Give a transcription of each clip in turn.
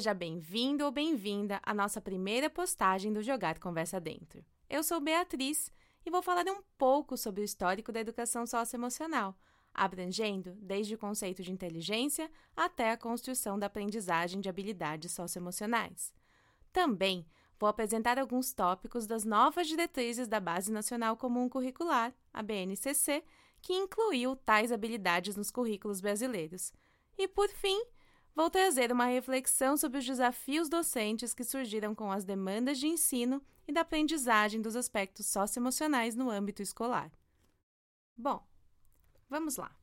Seja bem-vindo ou bem-vinda à nossa primeira postagem do Jogar Conversa Dentro. Eu sou Beatriz e vou falar um pouco sobre o histórico da educação socioemocional, abrangendo desde o conceito de inteligência até a construção da aprendizagem de habilidades socioemocionais. Também vou apresentar alguns tópicos das novas diretrizes da Base Nacional Comum Curricular, a BNCC, que incluiu tais habilidades nos currículos brasileiros. E, por fim, vou trazer uma reflexão sobre os desafios docentes que surgiram com as demandas de ensino e da aprendizagem dos aspectos socioemocionais no âmbito escolar. Bom, vamos lá.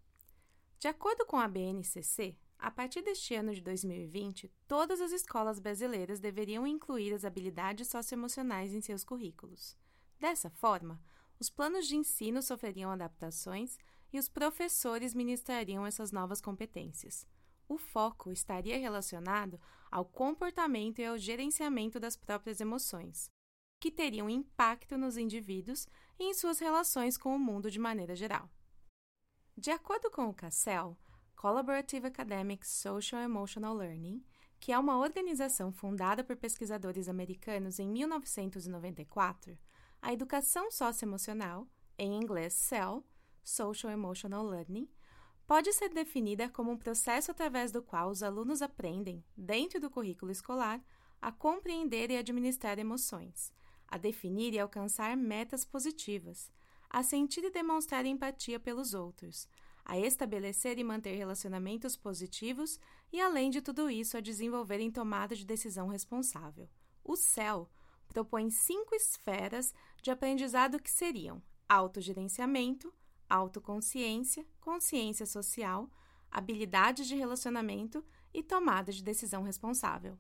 De acordo com a BNCC, a partir deste ano de 2020, todas as escolas brasileiras deveriam incluir as habilidades socioemocionais em seus currículos. Dessa forma, os planos de ensino sofreriam adaptações e os professores ministrariam essas novas competências. O foco estaria relacionado ao comportamento e ao gerenciamento das próprias emoções, que teriam impacto nos indivíduos e em suas relações com o mundo de maneira geral. De acordo com o CACEL, Collaborative Academic Social Emotional Learning, que é uma organização fundada por pesquisadores americanos em 1994, a educação socioemocional, em inglês CEL, Social Emotional Learning, pode ser definida como um processo através do qual os alunos aprendem, dentro do currículo escolar, a compreender e administrar emoções, a definir e alcançar metas positivas, a sentir e demonstrar empatia pelos outros, a estabelecer e manter relacionamentos positivos e, além de tudo isso, a desenvolver em tomada de decisão responsável. O CEL propõe cinco esferas de aprendizado que seriam autogerenciamento, autoconsciência, consciência social, habilidades de relacionamento e tomada de decisão responsável.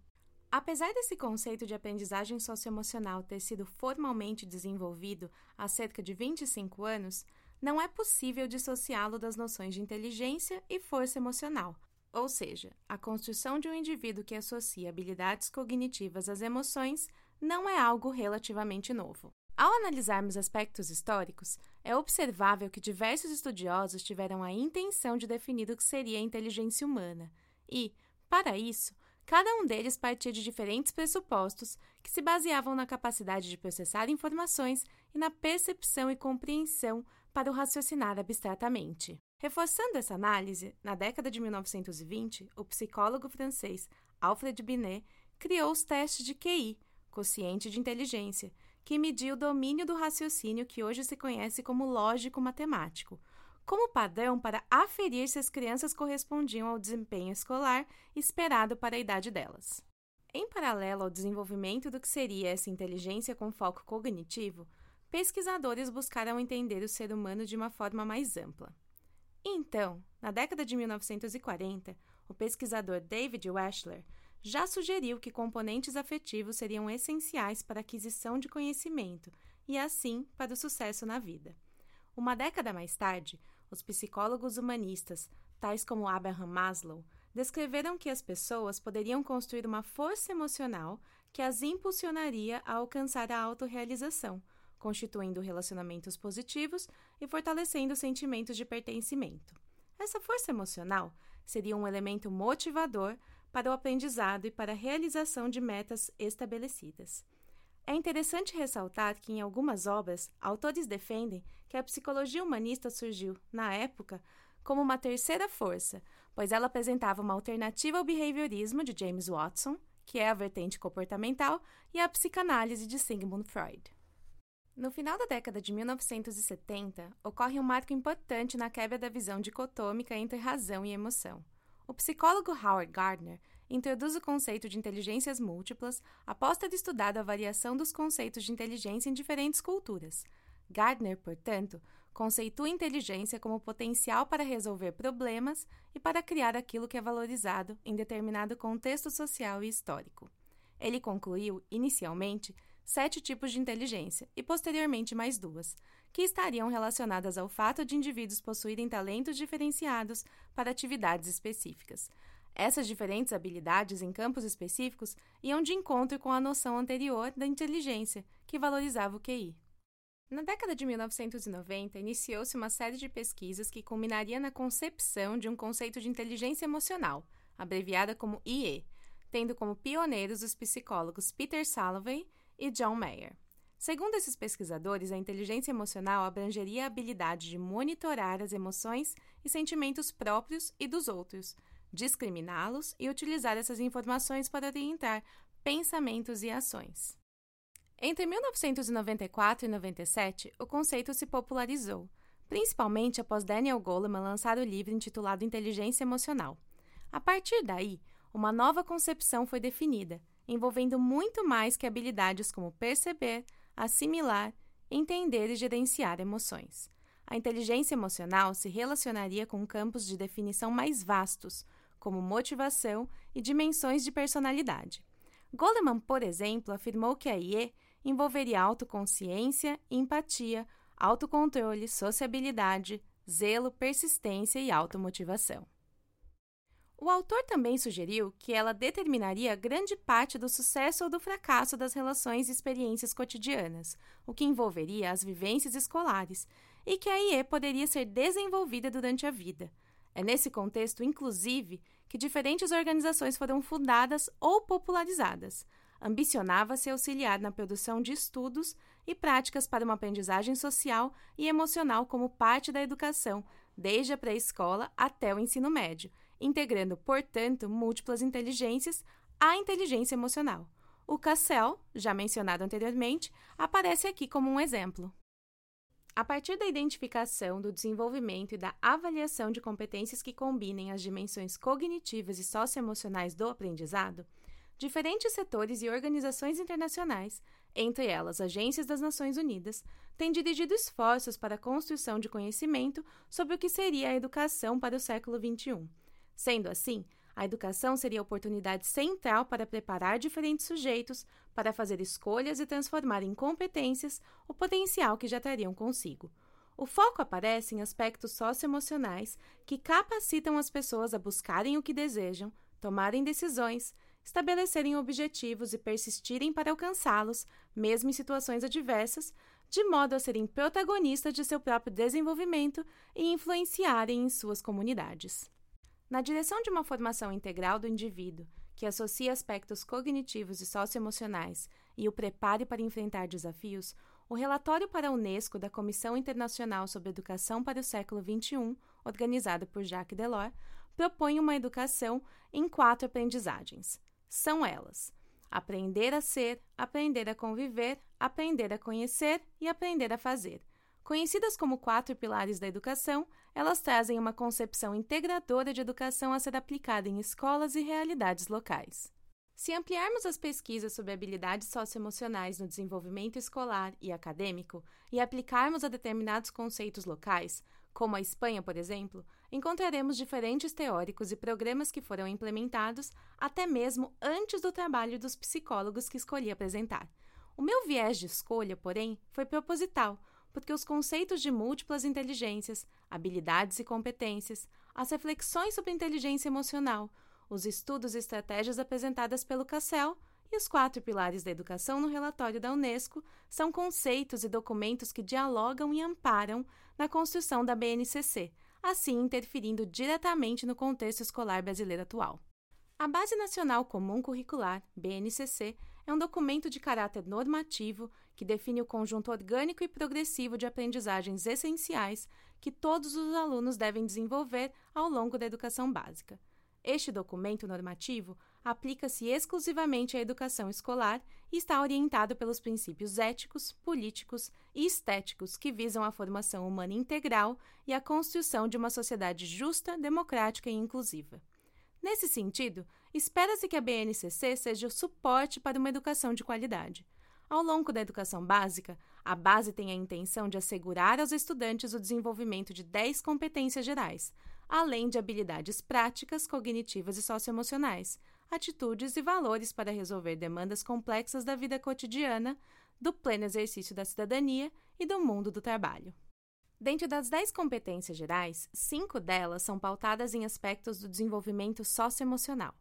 Apesar desse conceito de aprendizagem socioemocional ter sido formalmente desenvolvido há cerca de 25 anos, não é possível dissociá-lo das noções de inteligência e força emocional, ou seja, a construção de um indivíduo que associa habilidades cognitivas às emoções não é algo relativamente novo. Ao analisarmos aspectos históricos, é observável que diversos estudiosos tiveram a intenção de definir o que seria a inteligência humana e, para isso, cada um deles partia de diferentes pressupostos que se baseavam na capacidade de processar informações e na percepção e compreensão para o raciocinar abstratamente. Reforçando essa análise, na década de 1920, o psicólogo francês Alfred Binet criou os testes de QI, quociente de inteligência, que mediu o domínio do raciocínio que hoje se conhece como lógico-matemático, como padrão para aferir se as crianças correspondiam ao desempenho escolar esperado para a idade delas. Em paralelo ao desenvolvimento do que seria essa inteligência com foco cognitivo, pesquisadores buscaram entender o ser humano de uma forma mais ampla. Então, na década de 1940, o pesquisador David Wechsler já sugeriu que componentes afetivos seriam essenciais para a aquisição de conhecimento e, assim, para o sucesso na vida. Uma década mais tarde, os psicólogos humanistas, tais como Abraham Maslow, descreveram que as pessoas poderiam construir uma força emocional que as impulsionaria a alcançar a autorrealização, constituindo relacionamentos positivos e fortalecendo sentimentos de pertencimento. Essa força emocional seria um elemento motivador para o aprendizado e para a realização de metas estabelecidas. É interessante ressaltar que, em algumas obras, autores defendem que a psicologia humanista surgiu, na época, como uma terceira força, pois ela apresentava uma alternativa ao behaviorismo de James Watson, que é a vertente comportamental, e à psicanálise de Sigmund Freud. No final da década de 1970, ocorre um marco importante na quebra da visão dicotômica entre razão e emoção. O psicólogo Howard Gardner introduz o conceito de inteligências múltiplas após ter estudado a variação dos conceitos de inteligência em diferentes culturas. Gardner, portanto, conceitua inteligência como potencial para resolver problemas e para criar aquilo que é valorizado em determinado contexto social e histórico. Ele concluiu, inicialmente, sete tipos de inteligência e posteriormente mais duas, que estariam relacionadas ao fato de indivíduos possuírem talentos diferenciados para atividades específicas. Essas diferentes habilidades em campos específicos iam de encontro com a noção anterior da inteligência, que valorizava o QI. Na década de 1990, iniciou-se uma série de pesquisas que culminaria na concepção de um conceito de inteligência emocional, abreviada como IE, tendo como pioneiros os psicólogos Peter Salovey e John Mayer. Segundo esses pesquisadores, a inteligência emocional abrangeria a habilidade de monitorar as emoções e sentimentos próprios e dos outros, discriminá-los e utilizar essas informações para orientar pensamentos e ações. Entre 1994 e 97, o conceito se popularizou, principalmente após Daniel Goleman lançar o livro intitulado Inteligência Emocional. A partir daí, uma nova concepção foi definida, envolvendo muito mais que habilidades como perceber, assimilar, entender e gerenciar emoções. A inteligência emocional se relacionaria com campos de definição mais vastos, como motivação e dimensões de personalidade. Goleman, por exemplo, afirmou que a IE envolveria autoconsciência, empatia, autocontrole, sociabilidade, zelo, persistência e automotivação. O autor também sugeriu que ela determinaria grande parte do sucesso ou do fracasso das relações e experiências cotidianas, o que envolveria as vivências escolares, e que a IE poderia ser desenvolvida durante a vida. É nesse contexto, inclusive, que diferentes organizações foram fundadas ou popularizadas. Ambicionava-se auxiliar na produção de estudos e práticas para uma aprendizagem social e emocional como parte da educação, desde a pré-escola até o ensino médio integrando, portanto, múltiplas inteligências à inteligência emocional. O Cassel, já mencionado anteriormente, aparece aqui como um exemplo. A partir da identificação, do desenvolvimento e da avaliação de competências que combinem as dimensões cognitivas e socioemocionais do aprendizado, diferentes setores e organizações internacionais, entre elas agências das Nações Unidas, têm dirigido esforços para a construção de conhecimento sobre o que seria a educação para o século XXI Sendo assim, a educação seria a oportunidade central para preparar diferentes sujeitos para fazer escolhas e transformar em competências o potencial que já trariam consigo. O foco aparece em aspectos socioemocionais que capacitam as pessoas a buscarem o que desejam, tomarem decisões, estabelecerem objetivos e persistirem para alcançá-los, mesmo em situações adversas, de modo a serem protagonistas de seu próprio desenvolvimento e influenciarem em suas comunidades. Na direção de uma formação integral do indivíduo, que associa aspectos cognitivos e socioemocionais e o prepare para enfrentar desafios, o relatório para a Unesco da Comissão Internacional sobre Educação para o Século XXI, organizado por Jacques Delors, propõe uma educação em quatro aprendizagens. São elas: aprender a ser, aprender a conviver, aprender a conhecer e aprender a fazer Conhecidas como quatro pilares da educação, elas trazem uma concepção integradora de educação a ser aplicada em escolas e realidades locais. Se ampliarmos as pesquisas sobre habilidades socioemocionais no desenvolvimento escolar e acadêmico e aplicarmos a determinados conceitos locais, como a Espanha, por exemplo, encontraremos diferentes teóricos e programas que foram implementados até mesmo antes do trabalho dos psicólogos que escolhi apresentar. O meu viés de escolha, porém, foi proposital porque os conceitos de múltiplas inteligências, habilidades e competências, as reflexões sobre inteligência emocional, os estudos e estratégias apresentadas pelo Cassel e os quatro pilares da educação no relatório da Unesco são conceitos e documentos que dialogam e amparam na construção da BNCC, assim interferindo diretamente no contexto escolar brasileiro atual. A Base Nacional Comum Curricular, BNCC, é um documento de caráter normativo que define o conjunto orgânico e progressivo de aprendizagens essenciais que todos os alunos devem desenvolver ao longo da educação básica. Este documento normativo aplica-se exclusivamente à educação escolar e está orientado pelos princípios éticos, políticos e estéticos que visam a formação humana integral e a construção de uma sociedade justa, democrática e inclusiva. Nesse sentido, espera-se que a BNCC seja o suporte para uma educação de qualidade. Ao longo da educação básica, a base tem a intenção de assegurar aos estudantes o desenvolvimento de 10 competências gerais, além de habilidades práticas, cognitivas e socioemocionais, atitudes e valores para resolver demandas complexas da vida cotidiana, do pleno exercício da cidadania e do mundo do trabalho. Dentro das 10 competências gerais, cinco delas são pautadas em aspectos do desenvolvimento socioemocional.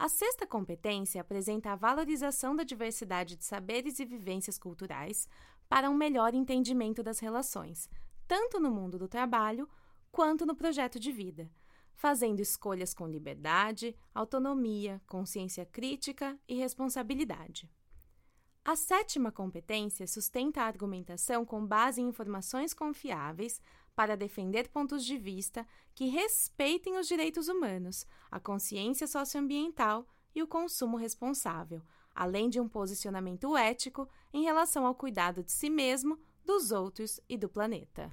A sexta competência apresenta a valorização da diversidade de saberes e vivências culturais para um melhor entendimento das relações, tanto no mundo do trabalho quanto no projeto de vida. fazendo escolhas com liberdade, autonomia, consciência crítica e responsabilidade. A sétima competência sustenta a argumentação com base em informações confiáveis para defender pontos de vista que respeitem os direitos humanos, a consciência socioambiental e o consumo responsável, além de um posicionamento ético em relação ao cuidado de si mesmo, dos outros e do planeta.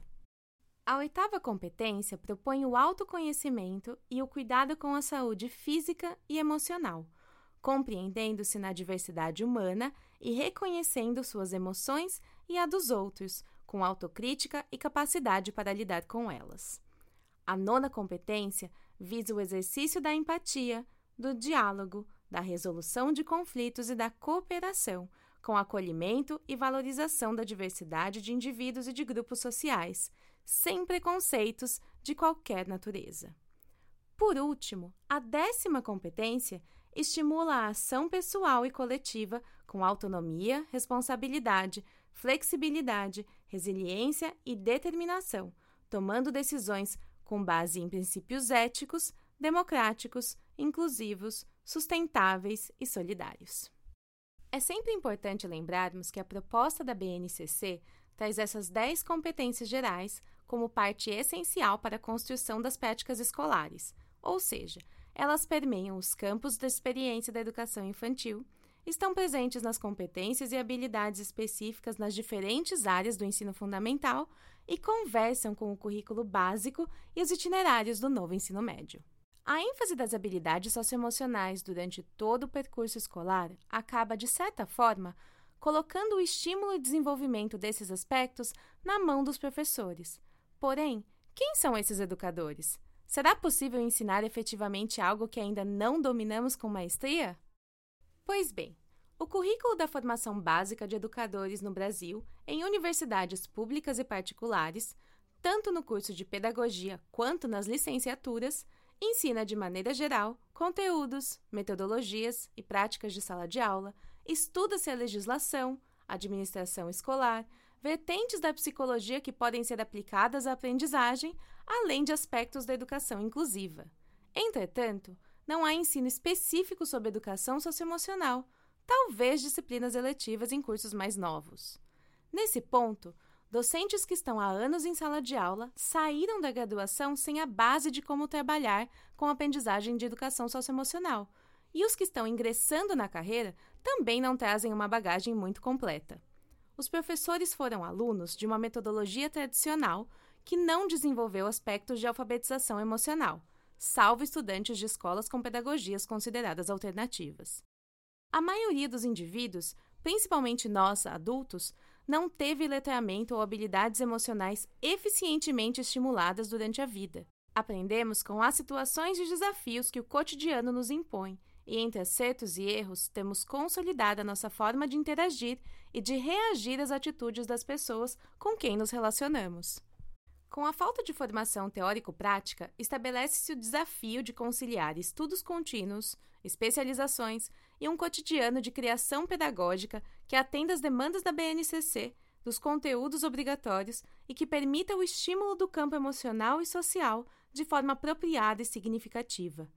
A oitava competência propõe o autoconhecimento e o cuidado com a saúde física e emocional, compreendendo-se na diversidade humana e reconhecendo suas emoções e a dos outros, com autocrítica e capacidade para lidar com elas. A nona competência visa o exercício da empatia, do diálogo, da resolução de conflitos e da cooperação, com acolhimento e valorização da diversidade de indivíduos e de grupos sociais, sem preconceitos de qualquer natureza. Por último, a décima competência estimula a ação pessoal e coletiva com autonomia, responsabilidade, flexibilidade, resiliência e determinação, tomando decisões com base em princípios éticos, democráticos, inclusivos, sustentáveis e solidários. É sempre importante lembrarmos que a proposta da BNCC traz essas 10 competências gerais como parte essencial para a construção das práticas escolares, ou seja, elas permeiam os campos da experiência da educação infantil, estão presentes nas competências e habilidades específicas nas diferentes áreas do ensino fundamental e conversam com o currículo básico e os itinerários do novo ensino médio. A ênfase das habilidades socioemocionais durante todo o percurso escolar acaba, de certa forma, colocando o estímulo e desenvolvimento desses aspectos na mão dos professores. Porém, quem são esses educadores? Será possível ensinar efetivamente algo que ainda não dominamos com maestria? Pois bem, o currículo da formação básica de educadores no Brasil, em universidades públicas e particulares, tanto no curso de pedagogia quanto nas licenciaturas, ensina de maneira geral conteúdos, metodologias e práticas de sala de aula, estuda-se a legislação, administração escolar, vertentes da psicologia que podem ser aplicadas à aprendizagem, além de aspectos da educação inclusiva. Entretanto, não há ensino específico sobre educação socioemocional, talvez disciplinas eletivas em cursos mais novos. Nesse ponto, docentes que estão há anos em sala de aula saíram da graduação sem a base de como trabalhar com aprendizagem de educação socioemocional, e os que estão ingressando na carreira também não trazem uma bagagem muito completa. Os professores foram alunos de uma metodologia tradicional que não desenvolveu aspectos de alfabetização emocional salvo estudantes de escolas com pedagogias consideradas alternativas. A maioria dos indivíduos, principalmente nós, adultos, não teve letramento ou habilidades emocionais eficientemente estimuladas durante a vida. Aprendemos com as situações e desafios que o cotidiano nos impõe, e entre acertos e erros temos consolidado a nossa forma de interagir e de reagir às atitudes das pessoas com quem nos relacionamos. Com a falta de formação teórico-prática, estabelece-se o desafio de conciliar estudos contínuos, especializações e um cotidiano de criação pedagógica que atenda às demandas da BNCC, dos conteúdos obrigatórios e que permita o estímulo do campo emocional e social de forma apropriada e significativa.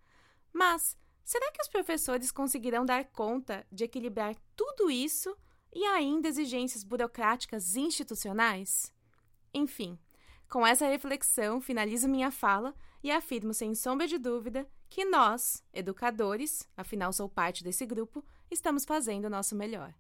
Mas, será que os professores conseguirão dar conta de equilibrar tudo isso e ainda exigências burocráticas institucionais? Enfim, com essa reflexão, finalizo minha fala e afirmo sem sombra de dúvida que nós, educadores, afinal sou parte desse grupo, estamos fazendo o nosso melhor.